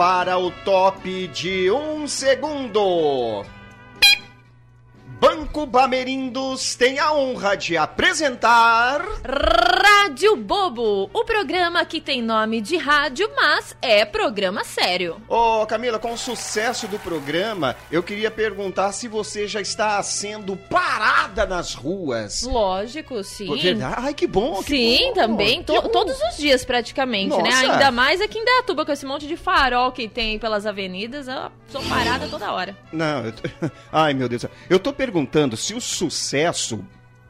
Para o top de um segundo. Banco Bamerindos tem a honra de apresentar. Rádio Bobo, o programa que tem nome de rádio, mas é programa sério. Ô Camila, com o sucesso do programa, eu queria perguntar se você já está sendo parada nas ruas. Lógico, sim. Verdade? Ai, que bom. que Sim, bom, também, to- bom. todos os dias praticamente, né? Nossa. Ainda mais aqui em Datuba, com esse monte de farol que tem pelas avenidas, eu sou parada toda hora. Não, eu tô... ai meu Deus. Eu tô perguntando se o sucesso,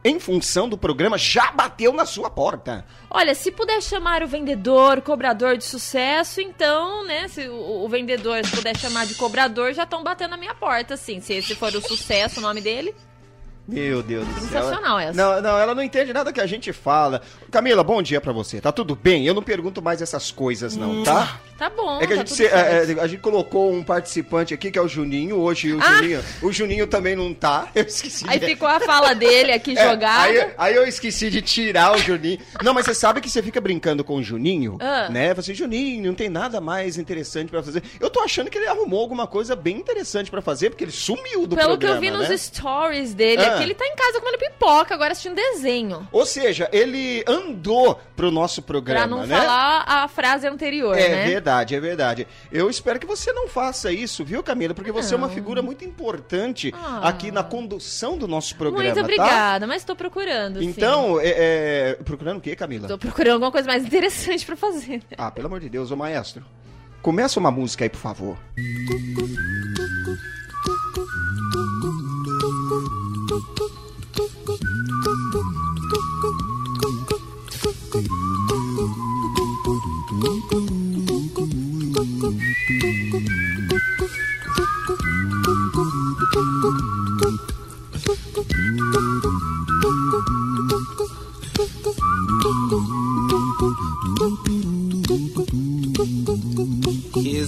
em função do programa, já bateu na sua porta. Olha, se puder chamar o vendedor, cobrador de sucesso, então, né, se o, o vendedor puder chamar de cobrador, já estão batendo na minha porta, assim. Se esse for o sucesso, o nome dele. Meu Deus do céu. Sensacional essa. Não, não, ela não entende nada que a gente fala. Camila, bom dia pra você. Tá tudo bem? Eu não pergunto mais essas coisas, não, tá? Tá bom, É que a tá gente, se- é, é, a gente colocou um participante aqui, que é o Juninho, hoje o Ah! Juninho. O Juninho também não tá. Eu esqueci Aí de- ficou a fala dele aqui É, jogada. aí, aí eu esqueci de tirar o Juninho. Não, mas você sabe que você fica brincando com o Juninho, Ah. né? Você, Juninho, não tem nada mais interessante pra fazer. Eu tô achando que ele arrumou alguma coisa bem interessante pra fazer, porque ele sumiu do Pelo que programa, eu vi nos né? stories dele, Ah. aqui ele tá em casa comendo pipoca, agora assistindo desenho. Ou seja, ele andou pro nosso programa, Pra não né? falar a frase anterior, É né? verdade, é verdade. Eu espero que você não faça isso, viu, Camila? Porque você é uma Não. figura muito importante Ah. aqui na condução do nosso programa, Muito tá? obrigada, mas tô procurando. Então, é, é, procurando o quê, Camila? Tô procurando alguma coisa mais interessante pra fazer. Ah, pelo amor de Deus, ô maestro. Começa uma música aí, por favor.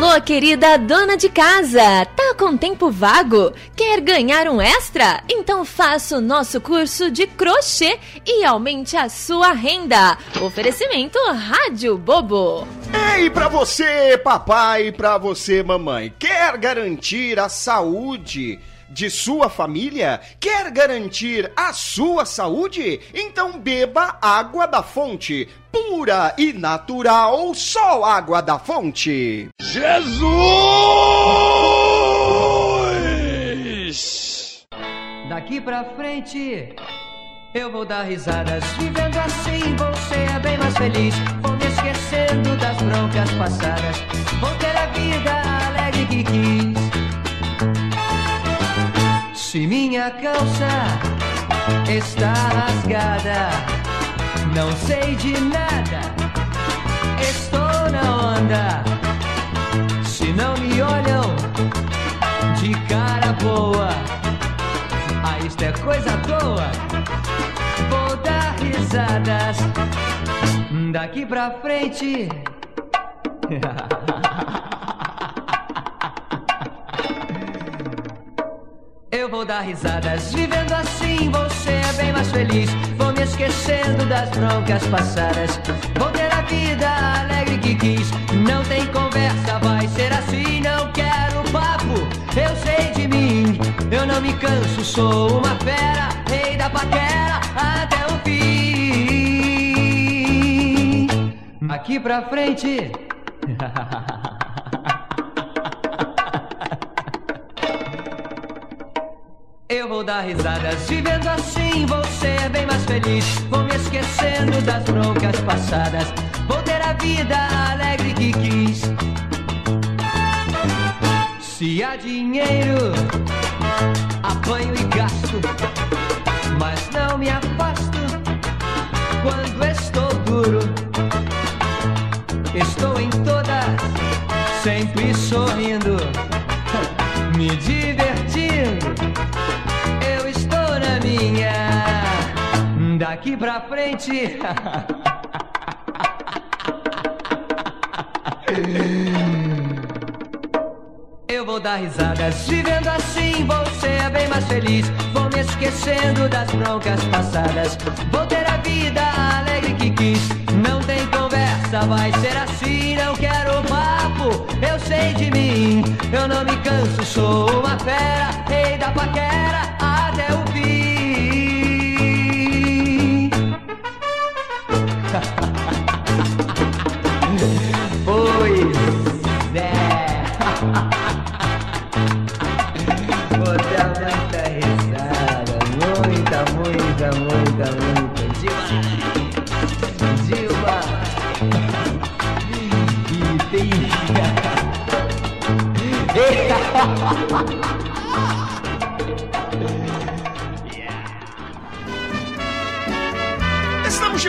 Alô, querida dona de casa! Tá com tempo vago? Quer ganhar um extra? Então faça o nosso curso de crochê e aumente a sua renda. Oferecimento Rádio Bobo. Ei, pra você, papai, pra você, mamãe, quer garantir a saúde de sua família? Quer garantir a sua saúde? Então beba água da fonte, pura e natural, só água da fonte. Jesus! Daqui pra frente eu vou dar risadas. Vivendo assim vou ser bem mais feliz. Vou me esquecendo das broncas passadas. Vou ter a vida alegre que quis. Se minha calça está rasgada, não sei de nada. Estou na onda. Se não me olham de cara boa, ah, isto é coisa boa. Vou dar risadas daqui pra frente. vou dar risadas, vivendo assim vou ser bem mais feliz. Vou me esquecendo das broncas passadas. Vou ter a vida alegre que quis. Não tem conversa, vai ser assim. Não quero papo, eu sei de mim. Eu não me canso, sou uma fera, rei da paquera até o fim. Aqui pra frente. dar risadas, vivendo assim vou ser bem mais feliz. Vou me esquecendo das broncas passadas. Vou ter a vida alegre que quis. Se há dinheiro, apanho e daqui pra frente. Eu vou dar risadas, vivendo assim vou ser bem mais feliz. Vou me esquecendo das broncas passadas. Vou ter a vida alegre que quis. Não tem conversa, vai ser assim. Não quero papo, eu sei de mim. Eu não me canso, sou uma fera, rei da paquera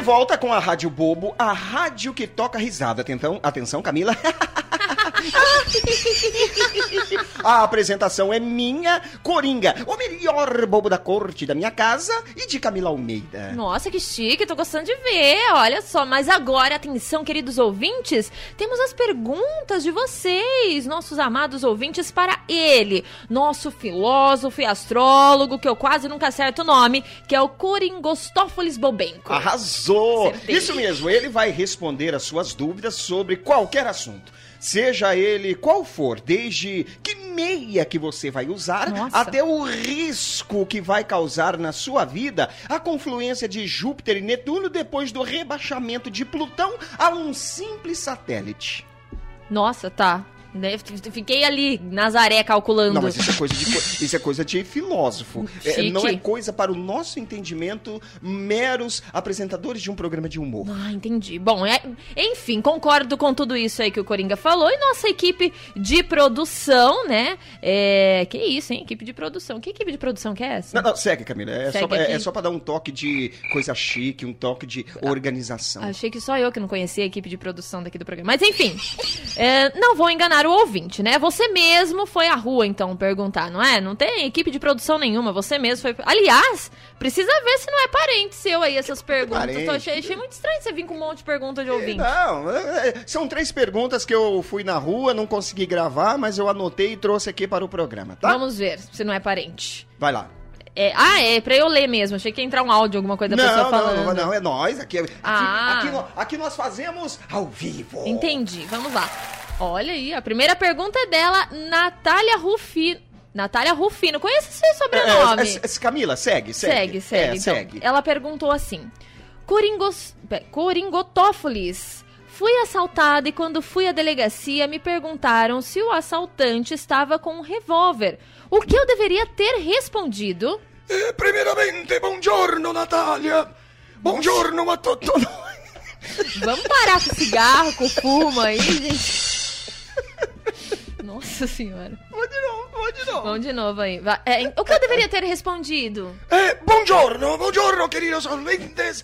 volta com a Rádio Bobo, a rádio que toca risada. Atenção, atenção Camila. A apresentação é minha, Coringa, o melhor bobo da corte da minha casa e de Camila Almeida. Nossa, que chique, tô gostando de ver, olha só. Mas agora, atenção, queridos ouvintes, temos as perguntas de vocês, nossos amados ouvintes, para ele, nosso filósofo e astrólogo, que eu quase nunca acerto o nome, que é o Coringostófolis Bobenco. Arrasou! Acertei. Isso mesmo, ele vai responder as suas dúvidas sobre qualquer assunto. Seja ele qual for, desde que meia que você vai usar, Nossa. até o risco que vai causar na sua vida a confluência de Júpiter e Netuno depois do rebaixamento de Plutão a um simples satélite. Nossa, tá. Né? Fiquei ali, Nazaré, calculando. Não, mas isso é coisa de, isso é coisa de filósofo. É, não é coisa para o nosso entendimento meros apresentadores de um programa de humor. Ah, entendi. Bom, é- enfim, concordo com tudo isso aí que o Coringa falou. E nossa equipe de produção, né? É... Que isso, hein? Equipe de produção. Que equipe de produção que é essa? Não, não, segue, Camila. É Segue só, é, é só pra dar um toque de coisa chique, um toque de organização. Achei que só eu que não conhecia a equipe de produção daqui do programa. Mas enfim, é, não vou enganar o ouvinte, né? Você mesmo foi à rua, então, perguntar, não é? Não tem equipe de produção nenhuma, você mesmo foi. Aliás, precisa ver se não é parente seu aí, essas perguntas. parente? Tô achei, achei muito estranho você vir com um monte de pergunta de ouvinte. Não, é, é, são três perguntas que eu fui na rua, não consegui gravar, mas eu anotei e trouxe aqui para o programa, tá? Vamos ver se não é parente. Vai lá. É, ah, é, pra eu ler mesmo. Achei que ia entrar um áudio, alguma coisa da pessoa Não, falando. não, não, não, é nós. Aqui, aqui, Ah. aqui, nó- aqui nós fazemos ao vivo. Entendi, vamos lá. Olha aí, a primeira pergunta é dela, Natália Rufino. Natália Rufino, conhece esse É, sobrenome? é, é, Camila, segue, Segue, segue. segue. É, então, segue. Ela perguntou assim: Coringos... pe- Coringotófolis. Fui assaltada e quando fui à delegacia me perguntaram se o assaltante estava com um revólver. O que eu deveria ter respondido? Eh, primeiramente, buongiorno, Natália. Buongiorno a tutti noi. Vamos parar com o cigarro, com o fumo aí, gente. Nossa senhora. Vou de novo, vou de novo. Vamos de novo aí. É, o que eu deveria ter respondido? Eh, buongiorno, buongiorno queridos oyentes.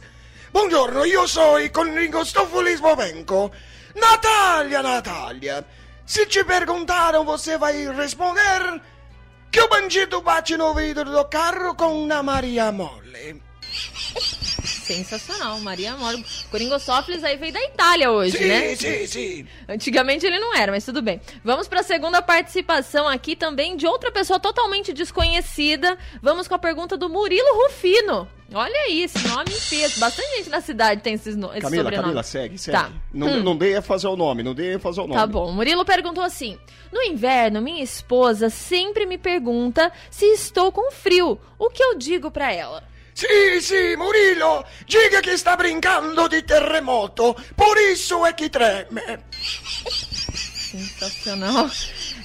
Buongiorno, io sono Conrigo Stofulis Bobenco. Natália, Natália. Se te perguntaram, você vai responder que o bandido bate no vidro do carro com a Maria Mole. Sensacional, Maria Moro. Coringosófilis aí veio da Itália hoje, Sim, né? sim, sim. Antigamente ele não era, mas tudo bem. Vamos para a segunda participação aqui também de outra pessoa totalmente desconhecida. Vamos com a pergunta do Murilo Rufino. Olha aí, esse nome peso. Bastante gente na cidade tem esses no, esse Camila, sobrenome. Camila, segue, segue. Tá. Não, Hum. não dê a fazer o nome, não dê a fazer o nome. Tá bom. Murilo perguntou assim: No inverno, minha esposa sempre me pergunta se estou com frio. O que eu digo pra ela? Sì, sì, Murilo, diga che sta brincando di terremoto, por isso é que treme. Sensacional.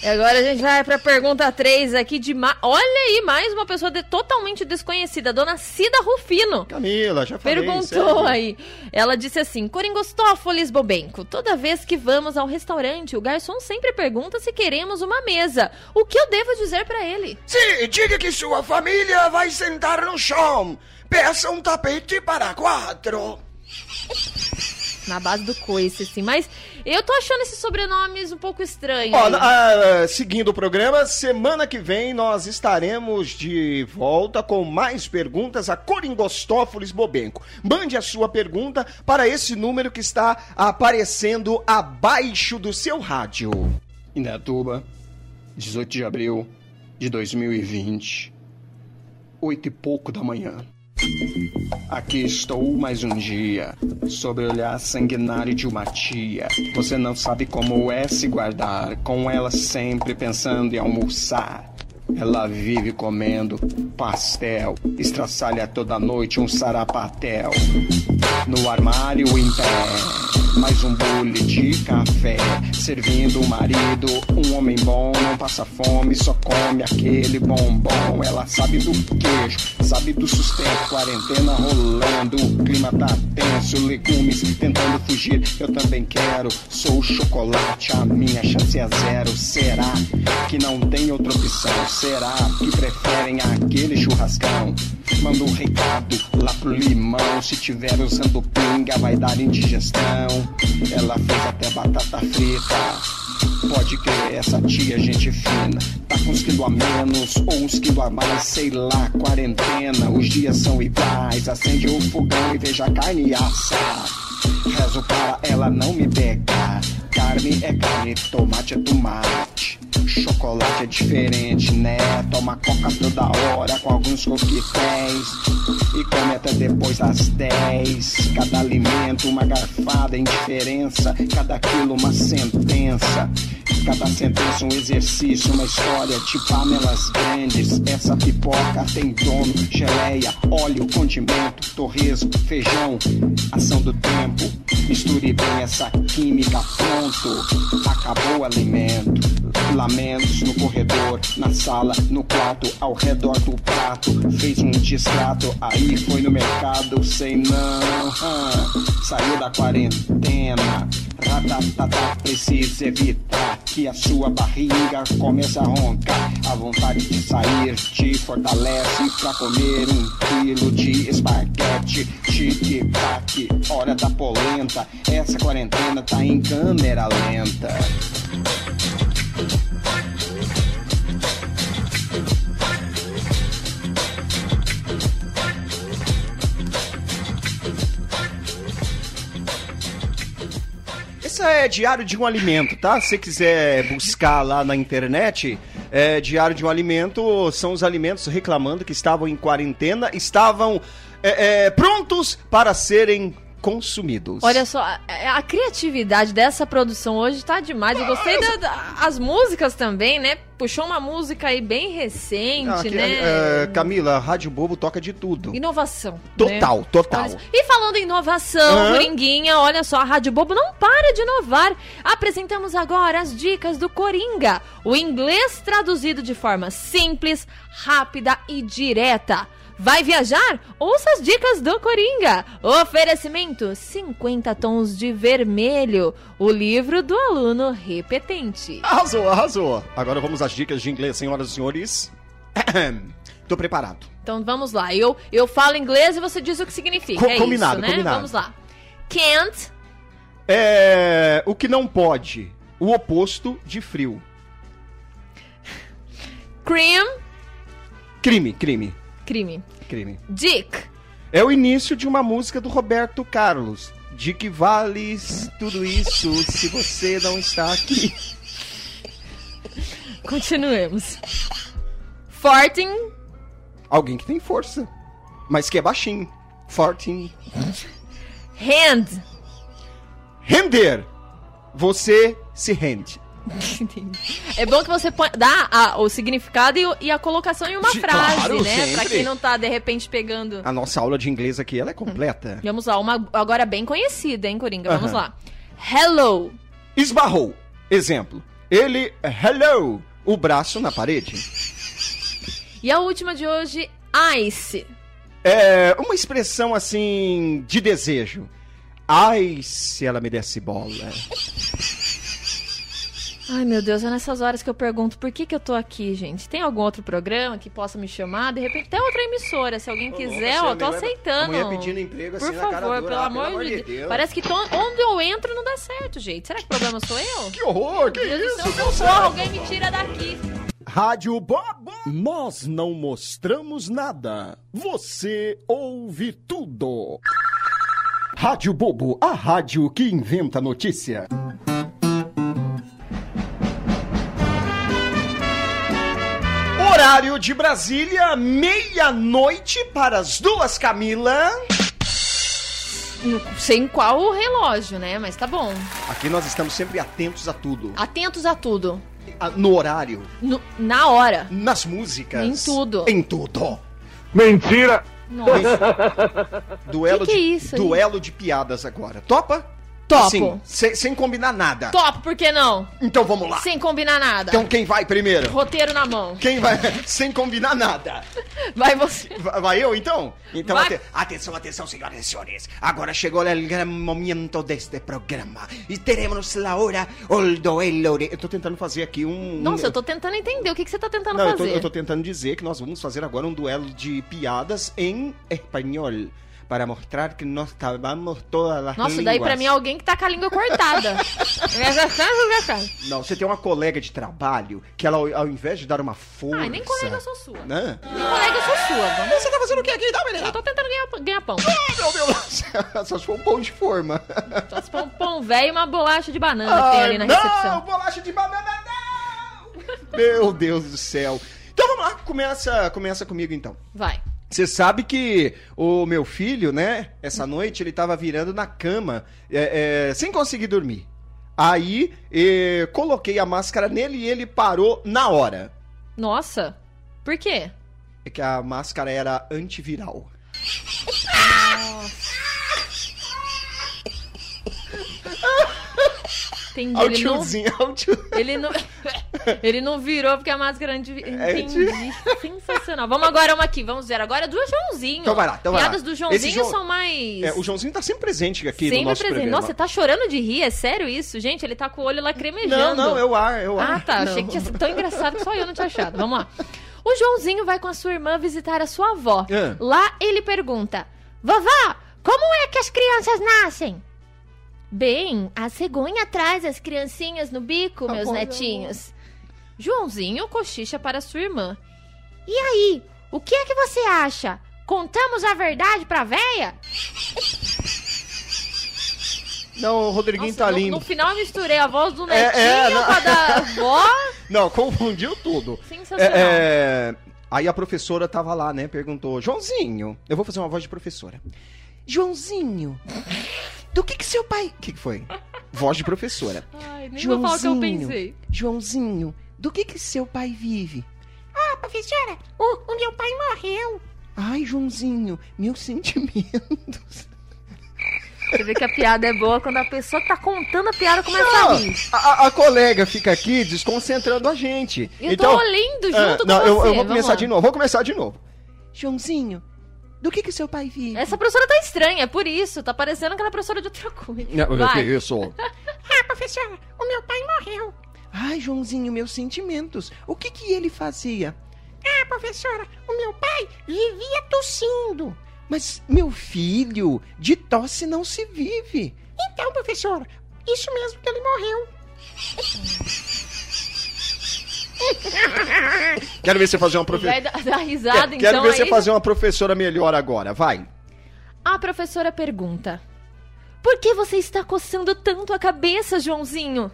E agora a gente vai pra pergunta 3 aqui de. Ma... Olha aí, mais uma pessoa de- totalmente desconhecida, dona Cida Rufino. Camila, já falei. Perguntou aí. Ela disse assim: Coringostófolis Bobenco, toda vez que vamos ao restaurante, o garçom sempre pergunta se queremos uma mesa. O que eu devo dizer pra ele? Sì, diga che sua famiglia vai sentar no chão. Peça um tapete para quatro. Na base do coice, assim. Mas eu tô achando esses sobrenomes um pouco estranhos. Ó, ah, seguindo o programa, semana que vem nós estaremos de volta com mais perguntas a Coringostófolis Bobenco. Mande a sua pergunta para esse número que está aparecendo abaixo do seu rádio. Indaiatuba, 18 de abril de 2020, oito e pouco da manhã. Aqui estou mais um dia, sob o olhar sanguinário de uma tia. Você não sabe como é se guardar, com ela sempre pensando em almoçar. Ela vive comendo pastel, estraçalha toda noite um sarapatel. No armário em pé, mais um bule de café. Servindo o marido, um homem bom, não passa fome, só come aquele bombom. Ela sabe do queijo, sabe do sustento, quarentena rolando, o clima tá tenso, legumes tentando fugir. Eu também quero, sou o chocolate, a minha chance é zero. Será que não tem outra opção? Será que preferem aquele churrascão? Manda um recado lá pro limão. Se tiver usando pinga, vai dar indigestão. Ela fez até batata frita. Pode crer, essa tia gente fina. Tá com uns quilos a menos ou uns quilos a mais, sei lá, quarentena. Os dias são iguais. Acende o fogão e veja a carne assar. Rezo para ela não me pegar. Carne é carne, tomate é tomate. Chocolate é diferente, né? Toma coca toda hora com alguns coquetéis. E come até depois das 10. Cada alimento, uma garfada, indiferença. Cada quilo, uma sentença. Cada sentença um exercício, uma história de panelas grandes. Essa pipoca tem dono, geleia, óleo, condimento, torresmo, feijão. Ação do tempo, misture bem essa química, pronto. Acabou o alimento. Lamentos no corredor, na sala, no quarto, ao redor do prato. Fez um distrato, aí foi no mercado, sei não. saiu da quarentena. Ratatata, precisa evitar que a sua barriga comece a roncar. A vontade de sair te fortalece pra comer um quilo de espaguete. Tic-tac, hora da polenta. Essa quarentena tá em câmera lenta. É Diário de um Alimento, tá? Se quiser buscar lá na internet, é, Diário de um Alimento são os alimentos reclamando que estavam em quarentena, estavam é, é, prontos para serem consumidos. Olha só, a, criatividade dessa produção hoje tá demais. Eu gostei das da, as músicas também, né? Puxou uma música aí bem recente, Ah, aqui, né? é, Camila, Rádio Bobo toca de tudo. Inovação. Total, né? total. E falando em inovação? Coringuinha, olha só, a Rádio Bobo não para de inovar. Apresentamos agora as dicas do Coringa, o inglês traduzido de forma simples, rápida e direta. Vai viajar? Ouça as dicas do Coringa. Oferecimento 50 tons de vermelho, o livro do aluno repetente. Arrasou, arrasou. Agora vamos às dicas de inglês, senhoras e senhores. Tô preparado. Então vamos lá. Eu, eu falo inglês e você diz o que significa. Co- é combinado, isso, né? combinado. Vamos lá. Can't É. O que não pode? O oposto de frio. cream Crime, crime, crime. crime. Dick É o início de uma música do Roberto Carlos. De que vales tudo isso se você não está aqui? Continuemos. Fortin Alguém que tem força, mas que é baixinho. Forte. hand. Render. Você se rende. É bom que você dá a- o significado e, e a colocação em uma De- frase, claro, né? sempre. Pra quem não tá, de repente, pegando. A nossa aula de inglês aqui, ela é completa. Vamos lá, uma agora bem conhecida, hein, Coringa? Vamos Aham. lá. Hello. Esbarrou. Exemplo. Ele, hello, o braço na parede. E a última de hoje, ice. É uma expressão assim de desejo. Ai, se ela me desse bola. Ai, meu Deus, é nessas horas que eu pergunto por que, que eu tô aqui, gente. Tem algum outro programa que possa me chamar? De repente, até outra emissora. Se alguém quiser, ó, tô aceitando. A pedindo emprego assim Por na cara favor, dura. pelo Ah, amor de Deus. Parece que to- onde eu entro não dá certo, gente. Será que o problema sou eu? Que horror, que Deus isso, socorro, céu. alguém me tira daqui. Rádio Bobo. Nós não mostramos nada. Você ouve tudo. Rádio Bobo, a rádio que inventa notícia. Horário de Brasília, meia-noite para as duas, Camila. Não sei em qual o relógio, né? Mas tá bom. Aqui nós estamos sempre atentos a tudo. Atentos a tudo. A- No horário, No- na hora. nas músicas. Em tudo. Em tudo. Nossa. Duelo, Que que é de, isso aí? duelo de piadas agora. Topa? Topo. Sim, sem, sem combinar nada. Top, por que não? Então vamos lá. Sem combinar nada. Então quem vai primeiro? Roteiro na mão. Quem vai? Sem combinar nada. Vai você. Va- Vai eu então? Então Vai. ate- atenção, atenção, senhoras e senhores. Agora chegou o momento deste programa. E teremos a hora o duelo. Eu tô tentando fazer aqui um... Nossa, eu tô tentando entender o que, que você tá tentando Não, eu tô, fazer. eu tô tentando dizer que nós vamos fazer agora um duelo de piadas em espanhol. Para mostrar que nós falamos todas as Nossa, daí pra línguas. mim é alguém que tá com a língua cortada. Não, você tem uma colega de trabalho que ela, ao, invés de dar uma força... Ai, nem colega eu sou sua. Né? Nem colega eu sou sua. Vamos. Você tá fazendo o que aqui, tá, menina? Eu tô tentando ganhar, ganhar pão. Meu Deus, só se for um pão de forma. Só se for um pão velho e uma bolacha de banana que tem ali na não, recepção. bolacha de banana não! Meu Deus do céu. Então vamos lá, começa, começa comigo então. Vai. Você sabe que o meu filho, né, essa noite ele tava virando na cama, é, é, sem conseguir dormir. Aí eh, coloquei a máscara nele e ele parou na hora. Nossa. Por quê? É que a máscara era antiviral. Entendi. Olha o Ele não, tiozinho, olha o tio. ele não, ele não virou porque a máscara anti... É, Entendi. Sensacional. Vamos agora uma aqui. Vamos ver. Agora é do Joãozinho. Então vai lá, então vai Piadas lá. do Joãozinho João- são mais... É, o Joãozinho tá sempre presente aqui Sempre no nosso presente. programa. Nossa, você tá chorando de rir? É sério isso? Gente, ele tá com o olho lacrimejando. Não, não, é o ar, é o ar. Ah, tá. Achei Não. que tinha sido tão engraçado que só eu não tinha achado. Vamos lá. O Joãozinho vai com a sua irmã visitar a sua avó. Ah. Lá ele pergunta: Vovó, como é que as crianças nascem? Bem, a cegonha traz as criancinhas no bico, Tá meus bom, netinhos. Joãozinho cochicha para sua irmã. E aí, o que é que você acha? Contamos a verdade pra véia? Não, o Rodriguinho Nossa, tá no, lindo. no final eu misturei a voz do É, netinho é, não. com a da avó. Não, confundiu tudo. Sensacional. É, é, Aí a professora tava lá, né? Perguntou, Joãozinho, eu vou fazer uma voz de professora. Joãozinho, do que que seu pai... O que que foi? Voz de professora. Ai, nem vou falar o que eu Joãozinho, pensei. Joãozinho, do que que seu pai vive? Ah, professora, o, o meu pai morreu. Ai, Joãozinho, meus sentimentos. Você vê que a piada é boa quando a pessoa que tá contando a piada começa Não, a rir. a, a- colega fica aqui desconcentrando a gente. Eu então, tô lendo ah, junto não, com eu, você. eu vou Vamos começar lá. de novo, vou começar de novo. Joãozinho, do que que seu pai vive? Essa professora tá estranha, é por isso. Tá parecendo aquela professora de outra coisa. Vai. isso? Ah, professora, o meu pai morreu. Ai, Joãozinho, meus sentimentos. O que que ele fazia? Ah, professora, o meu pai vivia tossindo. Mas, meu filho, de tosse não se vive. Então, professora, isso mesmo que ele morreu. Quero ver você fazer uma Vai professora. risada, Quero, então. ver você aí. fazer uma professora melhor agora, vai. A professora pergunta: Por que você está coçando tanto a cabeça, Joãozinho?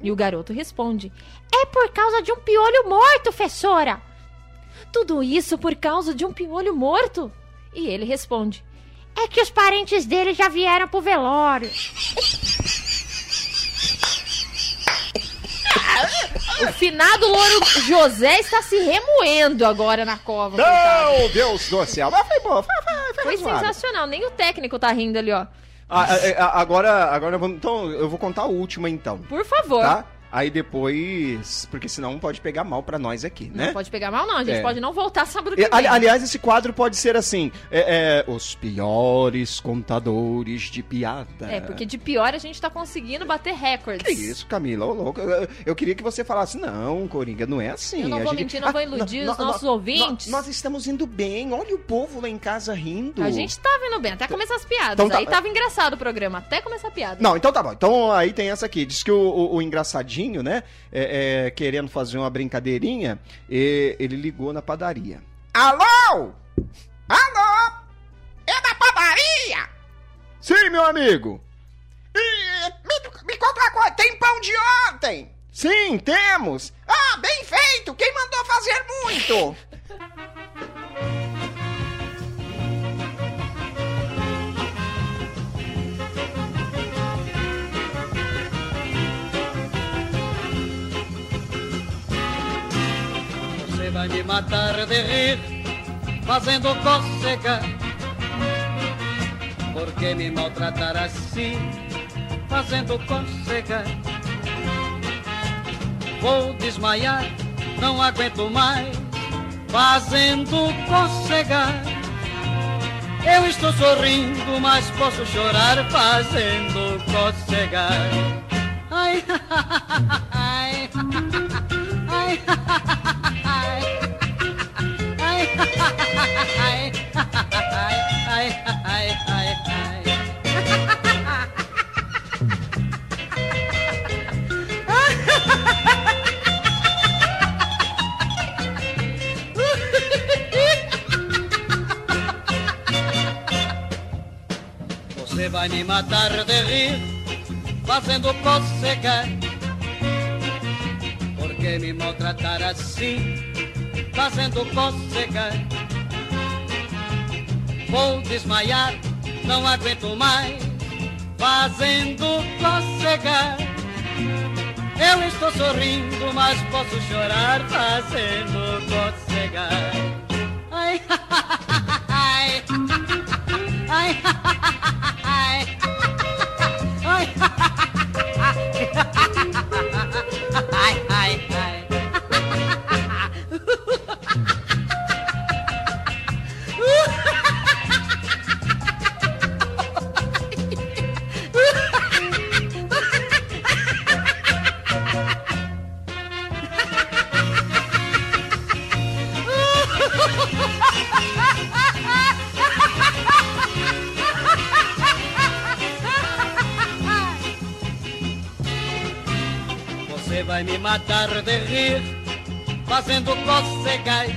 E o garoto responde: É por causa de um piolho morto, professora. Tudo isso por causa de um piolho morto? E ele responde: É que os parentes dele já vieram pro velório. O finado louro José está se remoendo agora na cova. Não, Deus do céu. Mas foi bom, foi, foi, foi Foi sensacional, nem o técnico tá rindo ali, ó. Ah, ah, ah, agora, agora vamos, então, eu vou contar a última então, Por favor. tá? Aí depois, porque senão pode pegar mal pra nós aqui, Não né? pode pegar mal, não. A gente É. pode não voltar sábado que vem. ali- aliás, esse quadro pode ser assim: é, é, os piores contadores de piada. É, porque de pior a gente tá conseguindo bater recordes. Que isso, Camila? Ô, louco. Eu, queria que você falasse, não, Coringa, não é assim. Eu não vou gente- mentir, não vou iludir nó- os nó- nossos nó- ouvintes. Nós, estamos indo bem. Olha o povo lá em casa rindo. A gente tá vindo bem, até começar as piadas. Então tá- Aí tava engraçado o programa, até começar a piada. Não, então tá bom. Então aí tem essa aqui. Diz que o, o- o engraçadinho, né? é- é, querendo fazer uma brincadeirinha, e- ele ligou na padaria. Alô? Alô? É da padaria. Sim, meu amigo. E, me, me conta uma coisa, tem pão de ontem? Sim, temos. Ah, bem feito, quem mandou fazer muito? Me matar de rir, fazendo cócega. Por que me maltratar assim, fazendo cócega? Vou desmaiar, não aguento mais, fazendo cócega. Eu estou sorrindo, mas posso chorar fazendo cócega. Ai, Você vai me matar de rir, fazendo cócega. Por que me maltratar assim, fazendo cócega? Vou desmaiar, não aguento mais, fazendo cócega. Eu estou sorrindo, mas posso chorar fazendo cocegar. Ai, ai, ai, ai, matar de rir, fazendo cocegais.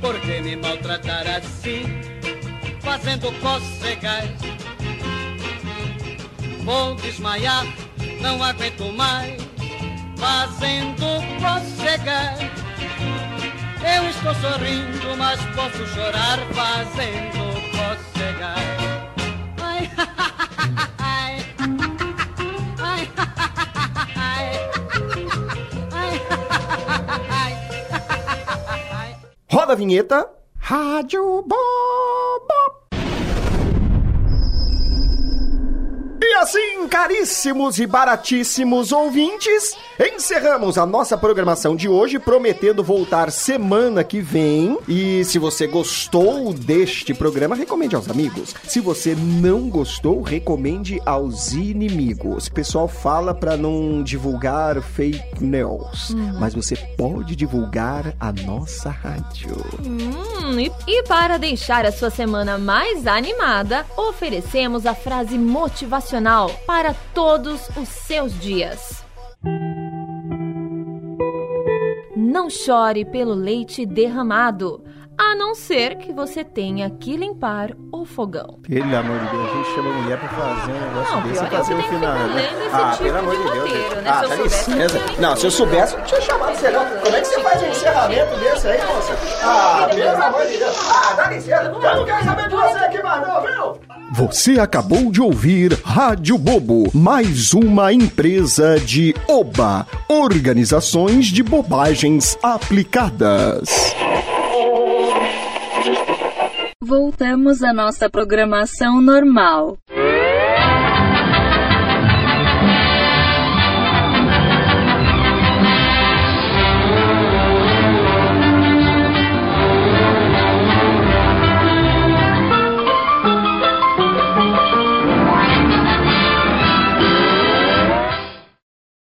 Por que me maltratar assim, fazendo cocegais? Vou desmaiar, não aguento mais, fazendo cocegais. Eu estou sorrindo, mas posso chorar fazendo Roda a vinheta. Rádio Bobo. E assim, caríssimos e baratíssimos ouvintes, encerramos a nossa programação de hoje, prometendo voltar semana que vem. E se você gostou deste programa, recomende aos amigos. Se você não gostou, recomende aos inimigos. O pessoal fala para não divulgar fake news, mas você pode divulgar a nossa rádio. Hum, e, e para deixar a sua semana mais animada, oferecemos a frase motivacional para todos os seus dias. Não chore pelo leite derramado, a não ser que você tenha que limpar o fogão. Pelo amor de Deus, a gente chama a mulher pra fazer um negócio Não, desse e é fazer que final. né? Ah, tipo pelo amor de de Deus. roteiro, né? Ah, Se eu dá soubesse, eu licença. não Não, se eu soubesse, eu tinha chamado você não. Como é que você faz um encerramento desse aí, moça? Ah, pelo amor de Deus. Ah, dá licença. Eu não quero saber de você aqui mais não, viu? Você acabou de ouvir Rádio Bobo, mais uma empresa de OBA, Organizações de Bobagens Aplicadas. Voltamos à nossa programação normal.